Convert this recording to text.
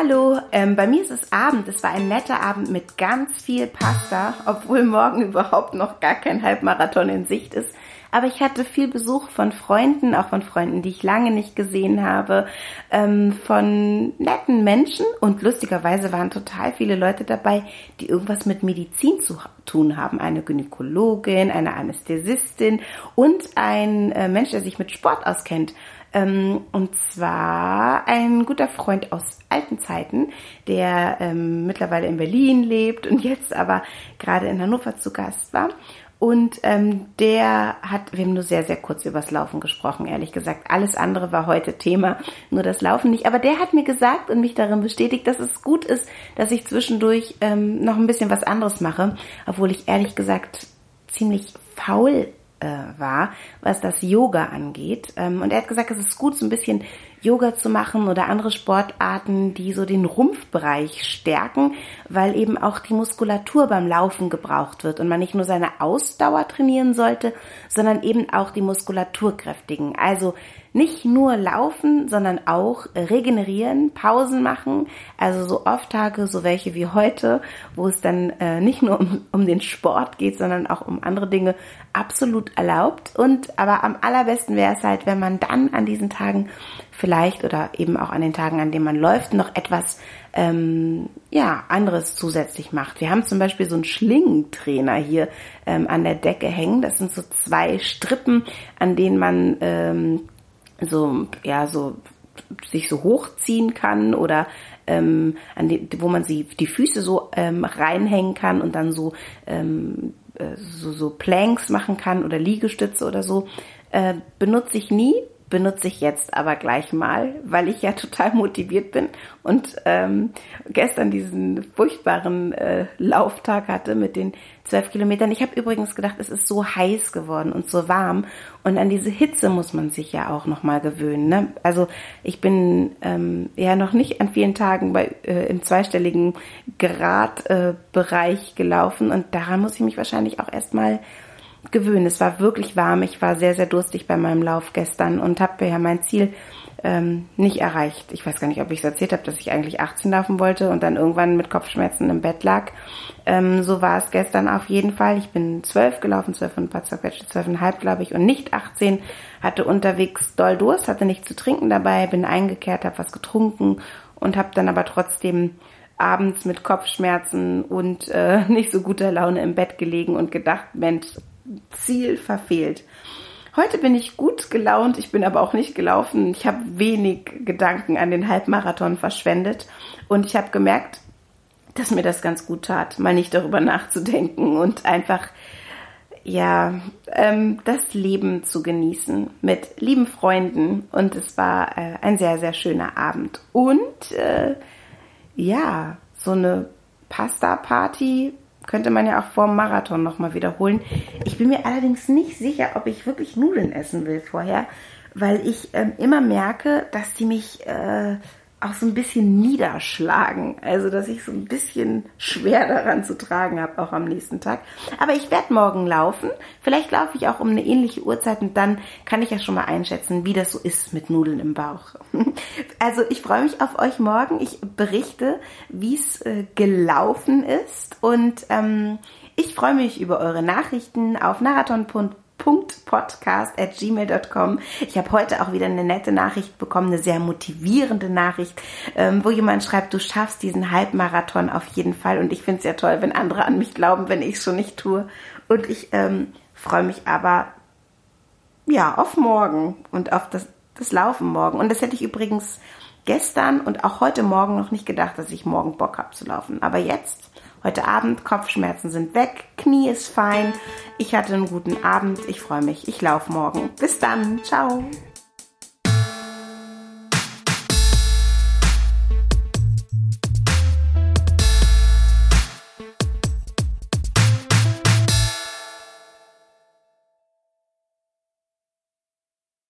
Hallo, ähm, bei mir ist es Abend. Es war ein netter Abend mit ganz viel Pasta, obwohl morgen überhaupt noch gar kein Halbmarathon in Sicht ist. Aber ich hatte viel Besuch von Freunden, auch von Freunden, die ich lange nicht gesehen habe, ähm, von netten Menschen und lustigerweise waren total viele Leute dabei, die irgendwas mit Medizin zu tun haben. Eine Gynäkologin, eine Anästhesistin und ein äh, Mensch, der sich mit Sport auskennt. Ähm, und zwar ein guter Freund aus alten Zeiten, der ähm, mittlerweile in Berlin lebt und jetzt aber gerade in Hannover zu Gast war. Und ähm, der hat, wir haben nur sehr, sehr kurz übers Laufen gesprochen, ehrlich gesagt. Alles andere war heute Thema, nur das Laufen nicht. Aber der hat mir gesagt und mich darin bestätigt, dass es gut ist, dass ich zwischendurch ähm, noch ein bisschen was anderes mache, obwohl ich ehrlich gesagt ziemlich faul war, was das Yoga angeht. Ähm, und er hat gesagt, es ist gut, so ein bisschen Yoga zu machen oder andere Sportarten, die so den Rumpfbereich stärken, weil eben auch die Muskulatur beim Laufen gebraucht wird und man nicht nur seine Ausdauer trainieren sollte, sondern eben auch die Muskulatur kräftigen. Also nicht nur laufen, sondern auch regenerieren, Pausen machen, also so Off-Tage, so welche wie heute, wo es dann äh, nicht nur um, um den Sport geht, sondern auch um andere Dinge, absolut erlaubt. Und aber am allerbesten wäre es halt, wenn man dann an diesen Tagen vielleicht oder eben auch an den Tagen, an denen man läuft, noch etwas ähm, ja anderes zusätzlich macht. Wir haben zum Beispiel so einen Schlingentrainer hier ähm, an der Decke hängen. Das sind so zwei Strippen, an denen man ähm, so ja so sich so hochziehen kann oder ähm, an die, wo man sie die Füße so ähm, reinhängen kann und dann so ähm, äh, so, so Planks machen kann oder Liegestütze oder so, äh, benutze ich nie, benutze ich jetzt aber gleich mal, weil ich ja total motiviert bin und ähm, gestern diesen furchtbaren äh, Lauftag hatte mit den zwölf Kilometern. Ich habe übrigens gedacht, es ist so heiß geworden und so warm und an diese Hitze muss man sich ja auch noch mal gewöhnen. Ne? Also ich bin ähm, ja noch nicht an vielen Tagen bei äh, im zweistelligen Gradbereich äh, gelaufen und daran muss ich mich wahrscheinlich auch erstmal gewöhnen. Es war wirklich warm. Ich war sehr, sehr durstig bei meinem Lauf gestern und habe ja mein Ziel ähm, nicht erreicht. Ich weiß gar nicht, ob ich es erzählt habe, dass ich eigentlich 18 laufen wollte und dann irgendwann mit Kopfschmerzen im Bett lag. Ähm, so war es gestern auf jeden Fall. Ich bin 12 gelaufen, 12 und ein paar zerquetschte, 12,5 glaube ich und nicht 18. Hatte unterwegs doll Durst, hatte nichts zu trinken dabei, bin eingekehrt, habe was getrunken und habe dann aber trotzdem abends mit Kopfschmerzen und äh, nicht so guter Laune im Bett gelegen und gedacht, Mensch, Ziel verfehlt. Heute bin ich gut gelaunt, ich bin aber auch nicht gelaufen. Ich habe wenig Gedanken an den Halbmarathon verschwendet und ich habe gemerkt, dass mir das ganz gut tat, mal nicht darüber nachzudenken und einfach ja ähm, das Leben zu genießen mit lieben Freunden und es war äh, ein sehr sehr schöner Abend und äh, ja so eine Pasta Party könnte man ja auch vor dem Marathon nochmal wiederholen. Ich bin mir allerdings nicht sicher, ob ich wirklich Nudeln essen will vorher, weil ich ähm, immer merke, dass die mich äh, auch so ein bisschen niederschlagen. Also, dass ich so ein bisschen schwer daran zu tragen habe, auch am nächsten Tag. Aber ich werde morgen laufen. Vielleicht laufe ich auch um eine ähnliche Uhrzeit und dann kann ich ja schon mal einschätzen, wie das so ist mit Nudeln im Bauch. Also, ich freue mich auf euch morgen. Ich berichte, wie es äh, gelaufen ist und ähm, ich freue mich über eure Nachrichten auf marathon.com podcast.gmail.com. Ich habe heute auch wieder eine nette Nachricht bekommen, eine sehr motivierende Nachricht, ähm, wo jemand schreibt, du schaffst diesen Halbmarathon auf jeden Fall. Und ich finde es ja toll, wenn andere an mich glauben, wenn ich es schon nicht tue. Und ich ähm, freue mich aber ja auf morgen und auf das, das Laufen morgen. Und das hätte ich übrigens gestern und auch heute Morgen noch nicht gedacht, dass ich morgen Bock habe zu laufen. Aber jetzt Heute Abend, Kopfschmerzen sind weg, Knie ist fein. Ich hatte einen guten Abend, ich freue mich, ich laufe morgen. Bis dann, ciao.